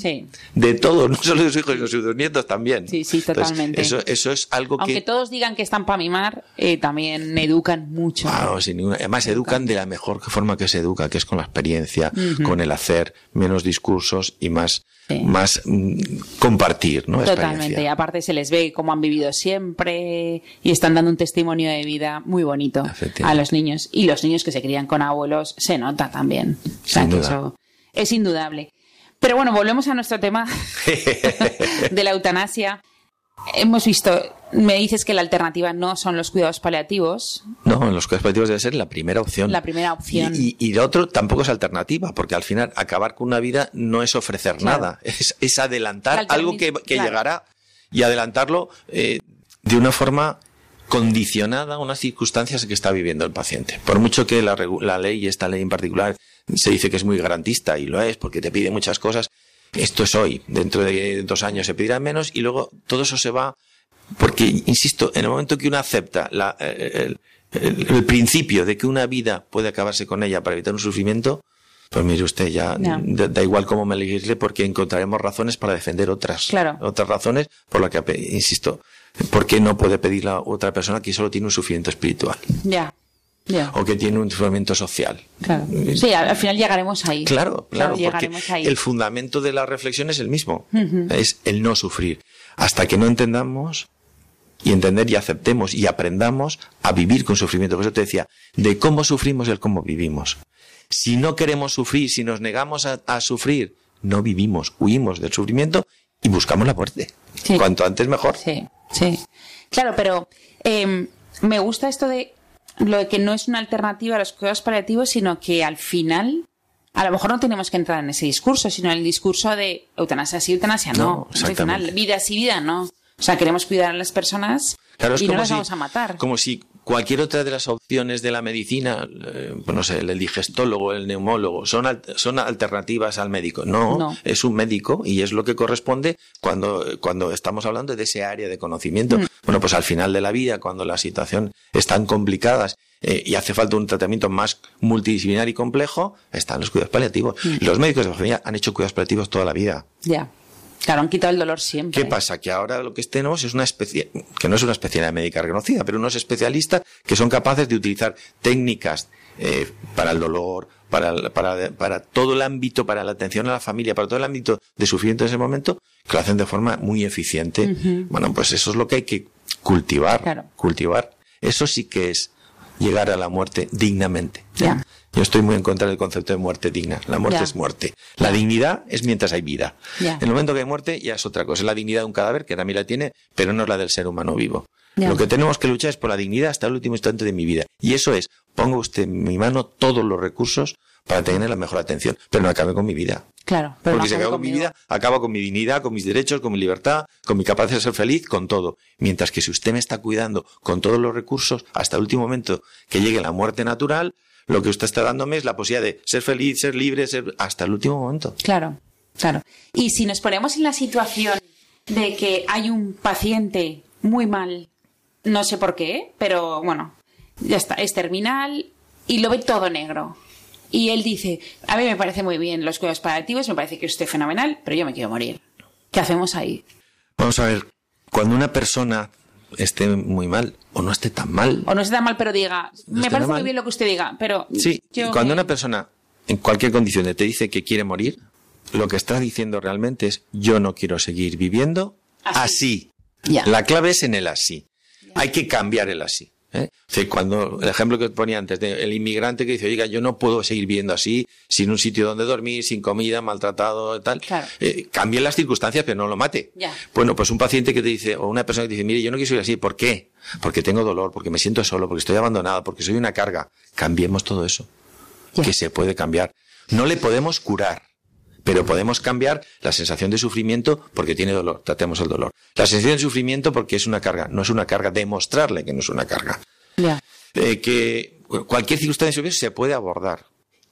de todos, no solo de sus hijos, sino de sus nietos también. Sí, sí, totalmente. eso, eso es algo que... Aunque todos digan que están para mimar, eh, también educan mucho. Claro, sin ninguna... Además, educan. de la mejor forma que se educa, que es con la experiencia, con el hacer, menos discursos y más más mm, compartir, ¿no? Totalmente. Aparte se les ve cómo han vivido siempre y están dando un testimonio de vida muy bonito a los niños. Y los niños que se crían con abuelos se nota también. eso es indudable. Pero bueno, volvemos a nuestro tema de la eutanasia. Hemos visto, me dices que la alternativa no son los cuidados paliativos. No, los cuidados paliativos debe ser la primera opción. La primera opción. Y, y, lo otro tampoco es alternativa, porque al final acabar con una vida no es ofrecer nada, es, adelantar algo que, llegará y adelantarlo eh, de una forma condicionada a unas circunstancias que está viviendo el paciente. Por mucho que la, la ley, esta ley en particular, se dice que es muy garantista y lo es porque te pide muchas cosas, esto es hoy, dentro de dos años se pedirá menos y luego todo eso se va, porque, insisto, en el momento que uno acepta la, el, principio de que una vida puede acabarse con ella para evitar un sufrimiento, pues mire usted, ya da, igual cómo me elegirle porque encontraremos razones para defender otras, otras razones por las que, insisto, ¿por qué no puede pedir a otra persona que solo tiene un sufrimiento espiritual? Ya o que tiene un sufrimiento social. Claro. Sí, al, final llegaremos ahí. Claro, claro, porque el fundamento de la reflexión es el mismo, es el no sufrir. Hasta que no entendamos y entender y aceptemos y aprendamos a vivir con sufrimiento. Por eso te decía, de cómo sufrimos y el cómo vivimos. Si no queremos sufrir, si nos negamos a, sufrir, no vivimos, huimos del sufrimiento y buscamos la muerte. Cuanto antes mejor. Sí, sí. Claro, pero em, me gusta esto de lo de que no es una alternativa a los cuidados paliativos, sino que al final a lo mejor no tenemos que entrar en ese discurso, sino en el discurso de eutanasia sí, eutanasia no. no al final, vida sí, vida no. O sea, queremos cuidar a las personas y no las vamos a matar. Como si cualquier otra de las opciones de la medicina, eh, pues no sé, el digestólogo, el neumólogo, son, son alternativas al médico. No, es un médico y es lo que corresponde cuando, cuando estamos hablando de ese área de conocimiento. Mm. Bueno, pues al final de la vida, cuando la situación es tan complicada eh, y hace falta un tratamiento más multidisciplinar y complejo, están los cuidados paliativos. Mm. Los médicos de familia han hecho cuidados paliativos toda la vida. Ya. Claro, han quitado el dolor siempre. ¿Qué pasa? Que ahora lo que tenemos es una especie, que no es una especialidad médica reconocida, pero unos especialistas que son capaces de utilizar técnicas eh, para el dolor, para, para, para, todo el ámbito, para la atención a la familia, para todo el ámbito de sufrimiento en ese momento, que lo hacen de forma muy eficiente. Bueno, pues eso es lo que hay que cultivar. Cultivar. Eso sí que es llegar a la muerte dignamente. Yo estoy muy en contra del concepto de muerte digna. La muerte es muerte. La dignidad es mientras hay vida. En el momento que hay muerte ya es otra cosa. Es la dignidad de un cadáver, que también la tiene, pero no es la del ser humano vivo. Lo que tenemos que luchar es por la dignidad hasta el último instante de mi vida. Y eso es, pongo usted en mi mano todos los recursos para tener la mejor atención, pero no acabe con mi vida. Claro. Pero Porque si acabo con mi vida, acaba con mi dignidad, con mis derechos, con mi libertad, con mi capacidad de ser feliz, con todo. Mientras que si usted me está cuidando con todos los recursos hasta el último momento que llegue la muerte natural, lo que usted está dándome es la posibilidad de ser feliz, ser libre, ser hasta el último momento. Claro, claro. Y si nos ponemos en la situación de que hay un paciente muy mal, no sé por qué, pero bueno, ya está, es terminal y lo ve todo negro. Y él dice, a mí me parece muy bien los cuidados paliativos, me parece que usted es fenomenal, pero yo me quiero morir. ¿Qué hacemos ahí? Vamos a ver, cuando una persona esté muy mal o no esté tan mal. O no esté tan mal, pero diga, me parece muy bien lo que usted diga, pero... Sí, cuando una persona en cualquier condición te dice que quiere morir, lo que está diciendo realmente es yo no quiero seguir viviendo así. La clave es en el así. Hay que cambiar el así. ¿Eh? cuando el ejemplo que ponía antes del inmigrante que dice, oiga, yo no puedo seguir viviendo así, sin un sitio donde dormir, sin comida, maltratado, tal. Eh, cambien las circunstancias, pero no lo mate. Bueno, pues un paciente que te dice, o una persona que te dice, mire, yo no quiero seguir así, ¿por qué? Porque tengo dolor, porque me siento solo, porque estoy abandonado, porque soy una carga. Cambiemos todo eso. Que se puede cambiar. No le podemos curar pero podemos cambiar la sensación de sufrimiento porque tiene dolor, tratemos el dolor. La sensación de sufrimiento porque es una carga, no es una carga, demostrarle que no es una carga. Eh, que cualquier circunstancia se puede abordar.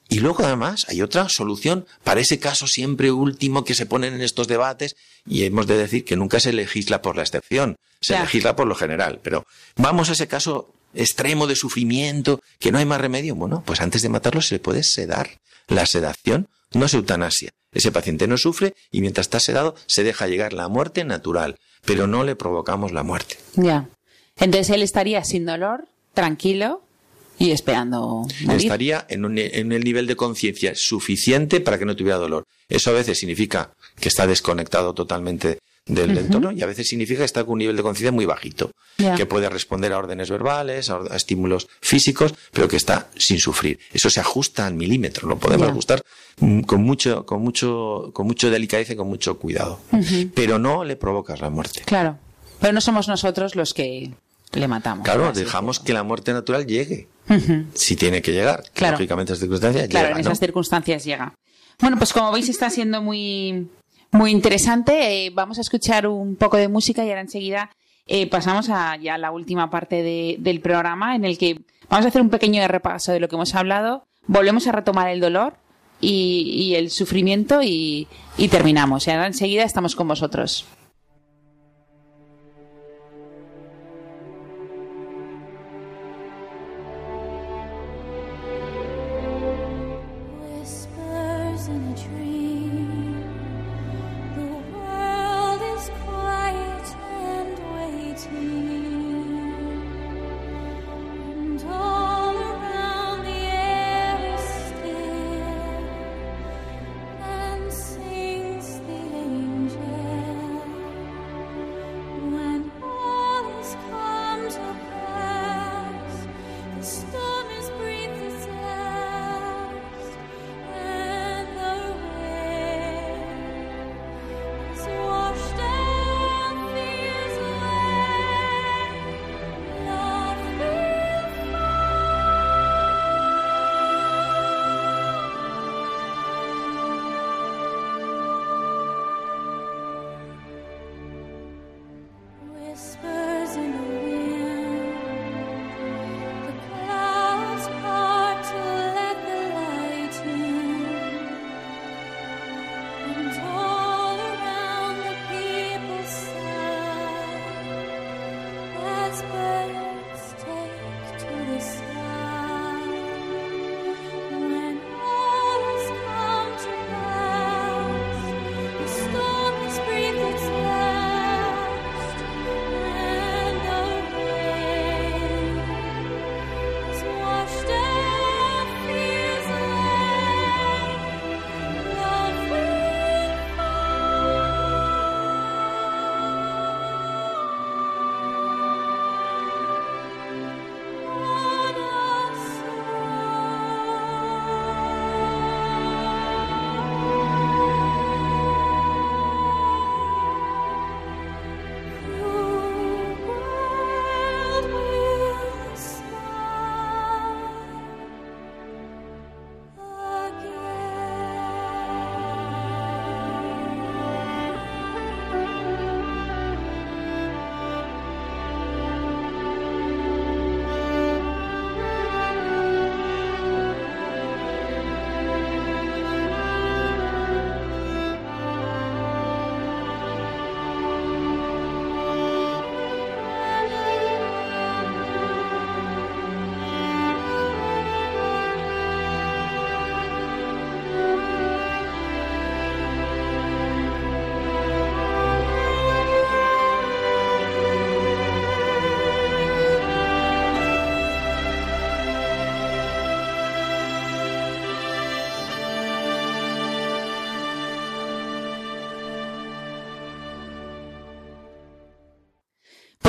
Y luego además hay otra solución para ese caso siempre último que se ponen en estos debates y hemos de decir que nunca se legisla por la excepción, se legisla por lo general. Pero vamos a ese caso extremo de sufrimiento, que no hay más remedio. Bueno, pues antes de matarlo se le puede sedar. La sedación no es eutanasia. Ese paciente no sufre y mientras está sedado se deja llegar la muerte natural, pero no le provocamos la muerte. Ya. Entonces él estaría sin dolor, tranquilo y esperando. Estaría en, un, en el nivel de conciencia suficiente para que no tuviera dolor. Eso a veces significa que está desconectado totalmente del entorno y a veces significa que está con un nivel de conciencia muy bajito, que puede responder a órdenes verbales, a, estímulos físicos, pero que está sin sufrir. Eso se ajusta al milímetro, lo podemos ajustar con mucho, con mucho, con mucho delicadeza y con mucho cuidado. Pero no le provocas la muerte. Claro. Pero no somos nosotros los que le matamos. Claro, dejamos que la muerte natural llegue. Si tiene que llegar. Claro. Lógicamente, en esas circunstancias Claro, en esas circunstancias llega. Bueno, pues como veis está siendo muy, muy interesante. Eh, vamos a escuchar un poco de música y ahora enseguida eh, pasamos a ya la última parte del programa en el que vamos a hacer un pequeño repaso de lo que hemos hablado. Volvemos a retomar el dolor y, el sufrimiento y, y terminamos. Y ahora enseguida estamos con vosotros.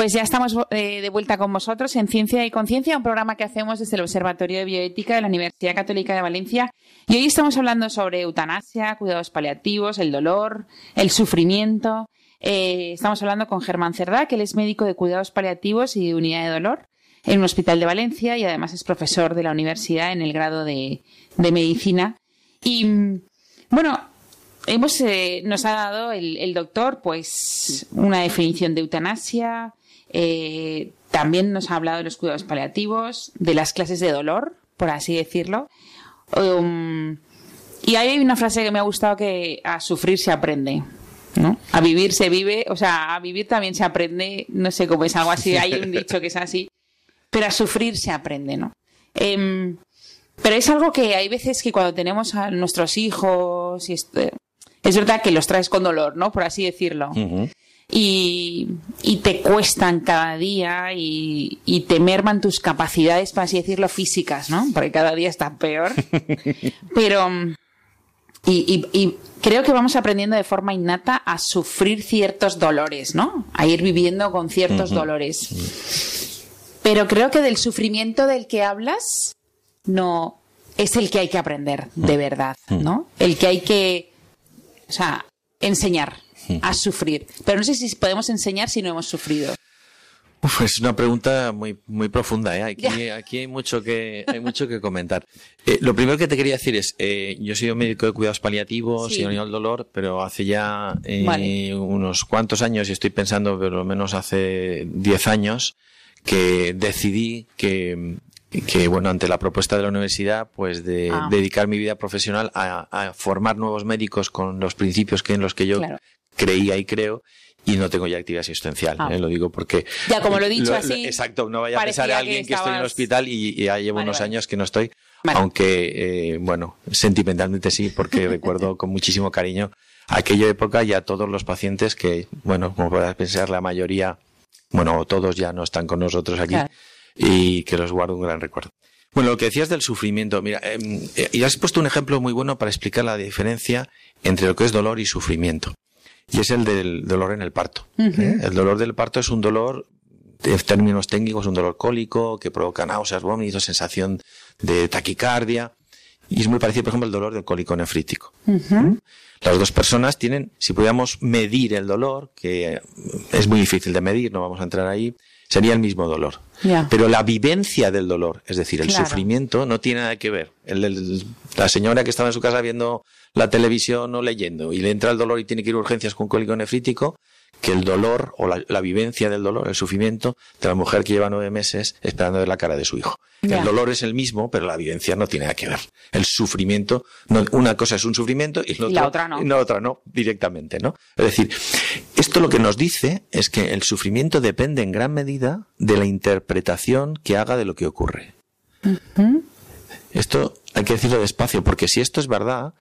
Pues ya estamos eh, de vuelta con vosotros en Ciencia y Conciencia, un programa que hacemos desde el Observatorio de Bioética de la Universidad Católica de Valencia. Y hoy estamos hablando sobre eutanasia, cuidados paliativos, el dolor, el sufrimiento. Eh, estamos hablando con Germán Cerdá, que él es médico de cuidados paliativos y de unidad de dolor en un hospital de Valencia y además es profesor de la universidad en el grado de, medicina. Y bueno, hemos, eh, nos ha dado el, el doctor pues una definición de eutanasia, eh, también nos ha hablado de los cuidados paliativos, de las clases de dolor, por así decirlo. Um, y hay una frase que me ha gustado que a sufrir se aprende. ¿no? A vivir se vive, o sea, a vivir también se aprende, no sé cómo es algo así, hay un dicho que es así, pero a sufrir se aprende, ¿no? Em, pero es algo que hay veces que cuando tenemos a nuestros hijos, y es, es verdad que los traes con dolor, ¿no? Por así decirlo y, te cuestan cada día y, te merman tus capacidades, para así decirlo, físicas, ¿no? Porque cada día está peor. Pero, y, creo que vamos aprendiendo de forma innata a sufrir ciertos dolores, ¿no? A ir viviendo con ciertos dolores. Pero creo que del sufrimiento del que hablas, no, es el que hay que aprender, de verdad, ¿no? El que hay que, o sea, enseñar a sufrir. Pero no sé si podemos enseñar si no hemos sufrido. es una pregunta muy, muy profunda, ¿eh? Aquí, aquí hay mucho que, hay mucho que comentar. Eh, lo primero que te quería decir es, eh, yo soy un médico de cuidados paliativos y el dolor, pero hace ya eh, unos cuantos años, y estoy pensando por lo menos hace 10 años, que decidí que, que bueno, ante la propuesta de la universidad, pues de ah. dedicar mi vida profesional a, formar nuevos médicos con los principios que en los que yo creía y creo y no tengo ya actividad asistencial, ah. ¿eh? lo digo porque... Ya, como lo he dicho así... exacto, no vaya a pensar a alguien que, estoy en el hospital y, ya llevo unos años que no estoy, aunque, eh, bueno, sentimentalmente sí, porque recuerdo con muchísimo cariño aquella época ya todos los pacientes que, bueno, como puedas pensar, la mayoría, bueno, todos ya no están con nosotros aquí y que los guardo un gran recuerdo. Bueno, lo que decías del sufrimiento, mira, eh, y has puesto un ejemplo muy bueno para explicar la diferencia entre lo que es dolor y sufrimiento y es el del dolor en el parto. ¿eh? El dolor del parto es un dolor, en términos técnicos, un dolor cólico que provoca náuseas, vómitos, sensación de taquicardia. Y es muy parecido, por ejemplo, al dolor del cólico nefrítico. ¿Mm? Las dos personas tienen, si pudiéramos medir el dolor, que es muy difícil de medir, no vamos a entrar ahí, sería el mismo dolor. Pero la vivencia del dolor, es decir, el sufrimiento, no tiene nada que ver. la señora que estaba en su casa viendo la televisión o leyendo y le entra el dolor y tiene que ir a urgencias con cólico nefrítico, que el dolor o la, vivencia del dolor, el sufrimiento de la mujer que lleva nueve meses esperando ver la cara de su hijo. El dolor es el mismo, pero la vivencia no tiene nada que ver. El sufrimiento, una cosa es un sufrimiento y, la otra no. la otra no, directamente, ¿no? Es decir, esto lo que nos dice es que el sufrimiento depende en gran medida de la interpretación que haga de lo que ocurre. Esto hay que decirlo despacio, porque si esto es verdad,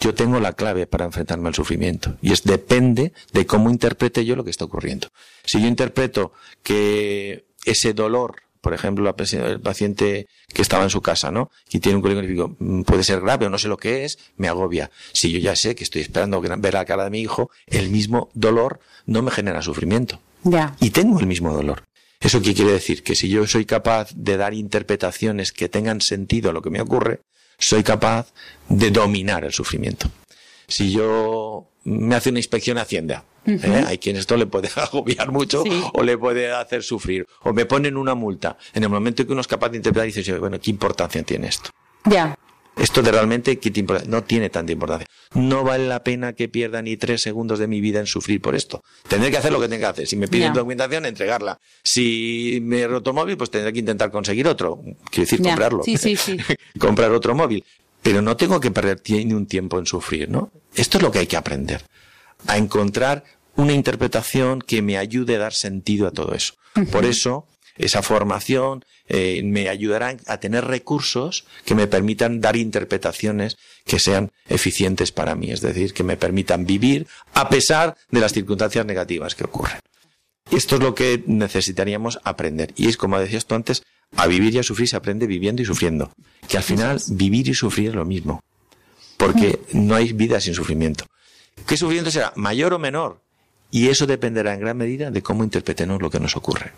yo tengo la clave para enfrentarme al sufrimiento. Y es depende de cómo interprete yo lo que está ocurriendo. Si yo interpreto que ese dolor, por ejemplo, el paciente que estaba en su casa, ¿no? Y tiene un cólico mm, puede ser grave o no sé lo que es, me agobia. Si yo ya sé que estoy esperando ver la cara de mi hijo, el mismo dolor no me genera sufrimiento. Ya. Y tengo el mismo dolor. ¿Eso qué quiere decir? Que si yo soy capaz de dar interpretaciones que tengan sentido a lo que me ocurre, soy capaz de dominar el sufrimiento. Si yo me hace una inspección a Hacienda, ¿eh? hay quien esto le puede agobiar mucho o le puede hacer sufrir, o me ponen una multa. En el momento que uno es capaz de interpretar, dice, bueno, ¿qué importancia tiene esto? Ya. Esto de realmente no tiene tanta importancia. No vale la pena que pierda ni tres segundos de mi vida en sufrir por esto. Tendré que hacer lo que tenga que hacer. Si me piden documentación, entregarla. Si me he roto móvil, pues tendré que intentar conseguir otro. Quiero decir, comprarlo. Sí, sí, sí. Comprar otro móvil. Pero no tengo que perder ni un tiempo en sufrir, ¿no? Esto es lo que hay que aprender. A encontrar una interpretación que me ayude a dar sentido a todo eso. Por eso, esa formación eh, me ayudará a tener recursos que me permitan dar interpretaciones que sean eficientes para mí, es decir, que me permitan vivir a pesar de las circunstancias negativas que ocurren. Esto es lo que necesitaríamos aprender. Y es como decías tú antes, a vivir y a sufrir se aprende viviendo y sufriendo. Que al final vivir y sufrir es lo mismo. Porque no hay vida sin sufrimiento. ¿Qué sufrimiento será? Mayor o menor. Y eso dependerá en gran medida de cómo interpretemos lo que nos ocurre.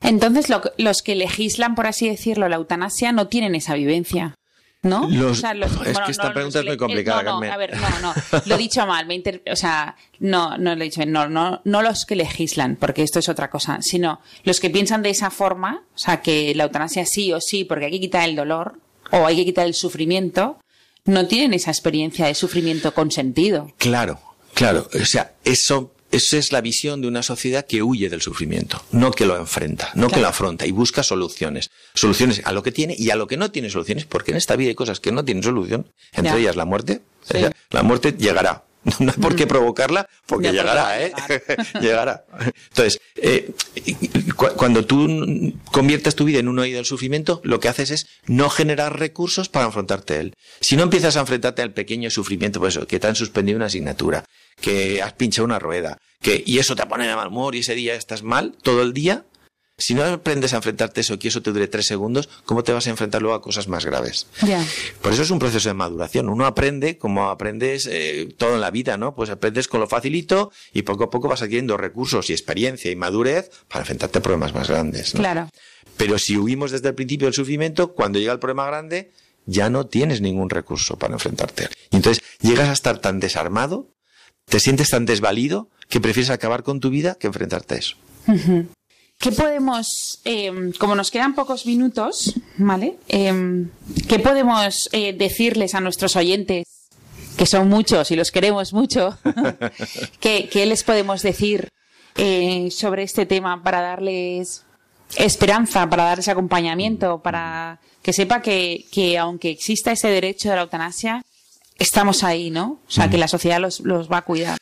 Entonces, los que legislan, por así decirlo, la eutanasia no tienen esa vivencia. ¿No? es que esta pregunta es muy complicada. No, a ver, no, no, lo he dicho mal. o sea, no, no lo he dicho No, no, no los que legislan, porque esto es otra cosa, sino los que piensan de esa forma, o sea, que la eutanasia sí o sí, porque hay que quitar el dolor o hay que quitar el sufrimiento, no tienen esa experiencia de sufrimiento consentido. Claro, claro. O sea, eso esa es la visión de una sociedad que huye del sufrimiento, no que lo enfrenta, no que lo afronta y busca soluciones. Soluciones a lo que tiene y a lo que no tiene soluciones, porque en esta vida hay cosas que no tienen solución, entre ellas la muerte. La muerte llegará. No hay por qué mm. provocarla, porque llegará, ¿eh? llegará. Entonces, eh, cuando tú conviertes tu vida en un oído del sufrimiento, lo que haces es no generar recursos para enfrentarte a él. Si no empiezas a enfrentarte al pequeño sufrimiento, pues eso, que te han suspendido una asignatura, que has pinchado una rueda, que, y eso te pone de mal humor y ese día estás mal todo el día, si no aprendes a enfrentarte eso, que eso te dure tres segundos, ¿cómo te vas a enfrentar luego a cosas más graves? Por eso es un proceso de maduración. Uno aprende como aprendes eh, todo en la vida, ¿no? Pues aprendes con lo facilito y poco a poco vas adquiriendo recursos y experiencia y madurez para enfrentarte a problemas más grandes. Claro. Pero si huimos desde el principio del sufrimiento, cuando llega el problema grande, ya no tienes ningún recurso para enfrentarte. Y entonces llegas a estar tan desarmado te sientes tan desvalido que prefieres acabar con tu vida que enfrentarte a eso. ¿Qué podemos, em, como nos quedan pocos minutos, ¿vale? Em, ¿Qué podemos eh, decirles a nuestros oyentes, que son muchos y los queremos mucho? ¿Qué, les podemos decir eh, sobre este tema para darles esperanza, para darles acompañamiento, para que sepa que, que aunque exista ese derecho de la eutanasia, estamos ahí, ¿no? O sea, que la sociedad los, los va a cuidar.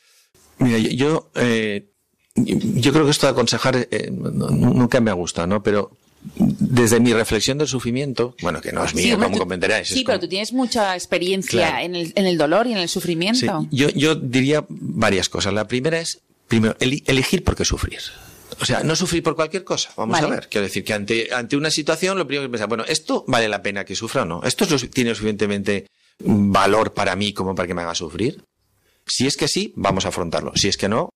Mira, yo, eh, yo creo que esto de aconsejar eh, nunca me ha gustado, ¿no? Pero desde mi reflexión del sufrimiento, bueno, que no es mía, como comprenderáis. Sí, pero tú tienes mucha experiencia en, el, en, el, dolor y en el sufrimiento. yo, yo diría varias cosas. La primera es, primero, elegir por qué sufrir. O sea, no sufrir por cualquier cosa. Vamos a ver. Quiero decir que ante, ante una situación, lo primero que pensar, bueno, ¿esto vale la pena que sufra o no? ¿Esto tiene suficientemente valor para mí como para que me haga sufrir? Si es que sí, vamos a afrontarlo. Si es que no,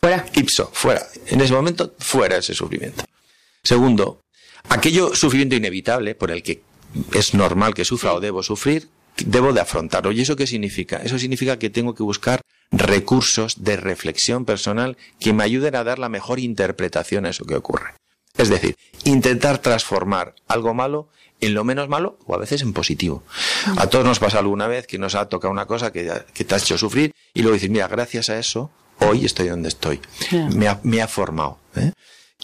fuera. Ipso, fuera. En ese momento, fuera ese sufrimiento. Segundo, aquello sufrimiento inevitable por el que es normal que sufra o debo sufrir, debo de afrontarlo. ¿Y eso qué significa? Eso significa que tengo que buscar recursos de reflexión personal que me ayuden a dar la mejor interpretación a eso que ocurre. Es decir, intentar transformar algo malo en lo menos malo o a veces en positivo. A todos nos pasa alguna vez que nos ha tocado una cosa que, te ha hecho sufrir y luego dices, mira, gracias a eso, hoy estoy donde estoy. Me, ha, me, ha, formado. ¿eh?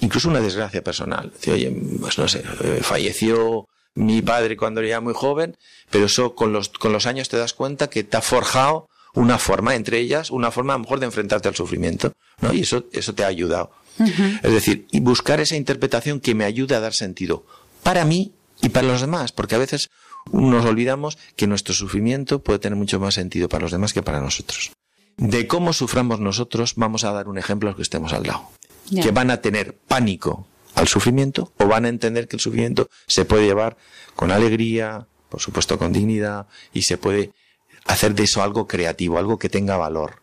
Incluso una desgracia personal. oye, pues no sé, eh, falleció mi padre cuando era muy joven, pero eso con los, con los años te das cuenta que te ha forjado una forma, entre ellas, una forma a lo mejor de enfrentarte al sufrimiento, ¿no? Y eso, eso te ha ayudado. Es decir, y buscar esa interpretación que me ayude a dar sentido para mí y para los demás, porque a veces nos olvidamos que nuestro sufrimiento puede tener mucho más sentido para los demás que para nosotros. De cómo suframos nosotros, vamos a dar un ejemplo a los que estemos al lado. Que van a tener pánico al sufrimiento o van a entender que el sufrimiento se puede llevar con alegría, por supuesto con dignidad, y se puede hacer de eso algo creativo, algo que tenga valor,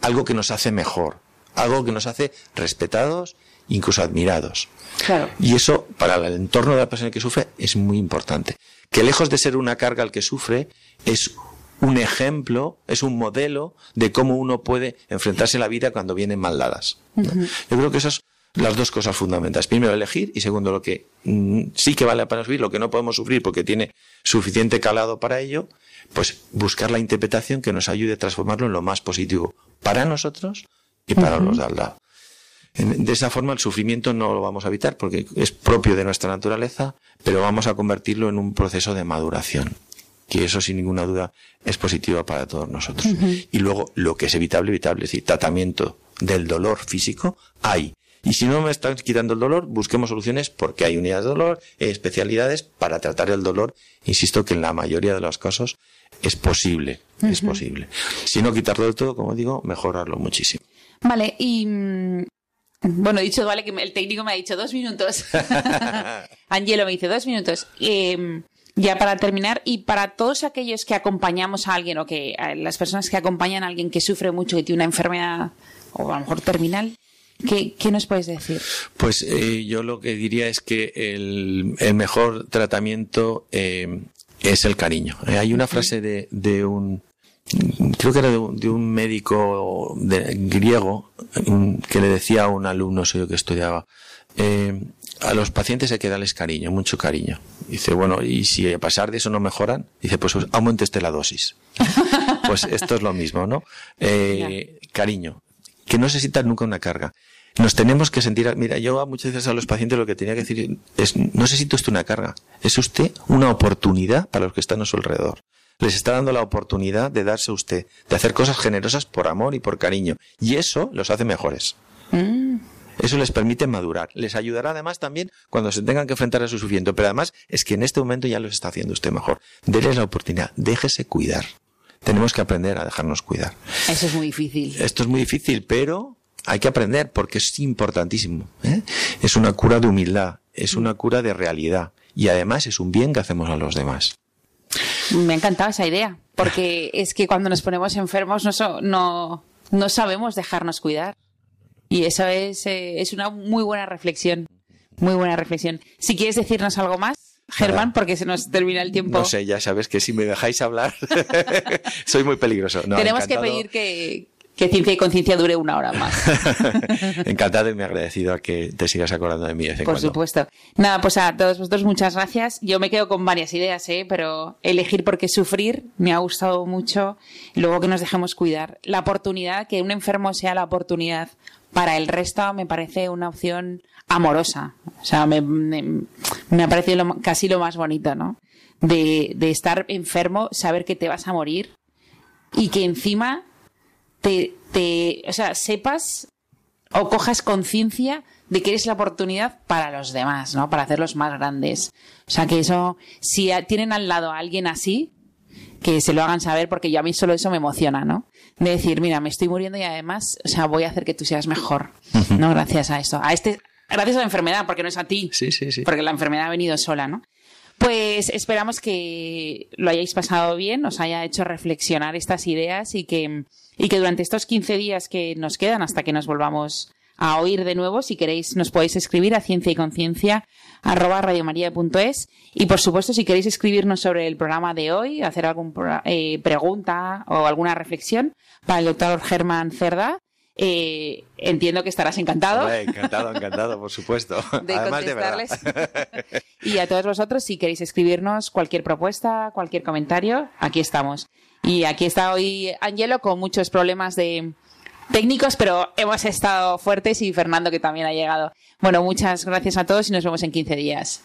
algo que nos hace mejor, algo que nos hace respetados, incluso admirados. Y eso, para el entorno de la persona que sufre, es muy importante. Que lejos de ser una carga al que sufre, es un ejemplo, es un modelo de cómo uno puede enfrentarse a la vida cuando vienen mal dadas. Yo creo que esas son las dos cosas fundamentales. Primero, elegir y segundo, lo que mm, sí que vale la pena sufrir, lo que no podemos sufrir porque tiene suficiente calado para ello, pues buscar la interpretación que nos ayude a transformarlo en lo más positivo para nosotros y para los de al lado. De esa forma el sufrimiento no lo vamos a evitar porque es propio de nuestra naturaleza, pero vamos a convertirlo en un proceso de maduración, que eso sin ninguna duda es positivo para todos nosotros. Y luego lo que es evitable, evitable, es decir, tratamiento del dolor físico hay. Y si no me están quitando el dolor, busquemos soluciones porque hay unidades de dolor, especialidades para tratar el dolor. Insisto que en la mayoría de los casos es posible, es posible. Si no quitarlo del todo, como digo, mejorarlo muchísimo. Vale, y mm, bueno, he dicho, vale, que el técnico me ha dicho dos minutos. Angelo me dice dos minutos. Em, ya para terminar, y para todos aquellos que acompañamos a alguien o que las personas que acompañan a alguien que sufre mucho, que tiene una enfermedad o a lo mejor terminal, ¿Qué, nos puedes decir? Pues eh, yo lo que diría es que el, mejor tratamiento eh, es el cariño. Eh, hay una frase de, de, un, creo que era de un, médico griego que le decía a un alumno suyo que estudiaba, a los pacientes hay que darles cariño, mucho cariño. Dice, bueno, y si a pesar de eso no mejoran, dice, pues aumenteste la dosis. pues esto es lo mismo, ¿no? cariño, que no necesitan nunca una carga. Nos tenemos que sentir, mira, yo muchas veces a los pacientes lo que tenía que decir es, no se siente usted una carga, es usted una oportunidad para los que están a su alrededor. Les está dando la oportunidad de darse a usted, de hacer cosas generosas por amor y por cariño. Y eso los hace mejores. Mm. Eso les permite madurar. Les ayudará además también cuando se tengan que enfrentar a su sufrimiento. Pero además es que en este momento ya los está haciendo usted mejor. Deles la oportunidad. Déjese cuidar. Tenemos que aprender a dejarnos cuidar. Eso es muy difícil. Esto es muy difícil, pero hay que aprender porque es importantísimo. ¿eh? Es una cura de humildad, es una cura de realidad y además es un bien que hacemos a los demás. Me ha encantado esa idea, porque es que cuando nos ponemos enfermos no, no, no sabemos dejarnos cuidar. Y eso es, eh, es una muy buena reflexión. Muy buena reflexión. Si quieres decirnos algo más, Germán, porque se nos termina el tiempo. No sé, ya sabes que si me dejáis hablar, soy muy peligroso. Tenemos que pedir que, que ciencia y conciencia dure una hora más. Encantado y me agradecido a que te sigas acordando de mí. Por supuesto. Nada, pues a todos vosotros muchas gracias. Yo me quedo con varias ideas, ¿eh? pero elegir por qué sufrir me ha gustado mucho. Luego que nos dejemos cuidar. La oportunidad, que un enfermo sea la oportunidad para el resto, me parece una opción amorosa. O sea, me, me, ha parecido casi lo más bonito, ¿no? De, de estar enfermo, saber que te vas a morir y que encima te, te, o sea, sepas o cojas conciencia de que eres la oportunidad para los demás, ¿no? Para hacerlos más grandes. O sea, que eso, si tienen al lado a alguien así, que se lo hagan saber, porque yo a mí solo eso me emociona, ¿no? De decir, mira, me estoy muriendo y además, o sea, voy a hacer que tú seas mejor, ¿no? Gracias a esto. A este, gracias a la enfermedad, porque no es a ti. Sí, sí, sí. Porque la enfermedad ha venido sola, ¿no? Pues esperamos que lo hayáis pasado bien, os haya hecho reflexionar estas ideas y que, y que durante estos 15 días que nos quedan hasta que nos volvamos a oír de nuevo, si queréis nos podéis escribir a ciencia y conciencia arroba y por supuesto si queréis escribirnos sobre el programa de hoy, hacer alguna eh, pregunta o alguna reflexión para el doctor Germán Cerda, eh, entiendo que estarás encantado. encantado, encantado, por supuesto. De contestarles. y a todos vosotros, si queréis escribirnos cualquier propuesta, cualquier comentario, aquí estamos. Y aquí está hoy Angelo con muchos problemas de técnicos, pero hemos estado fuertes y Fernando que también ha llegado. Bueno, muchas gracias a todos y nos vemos en 15 días.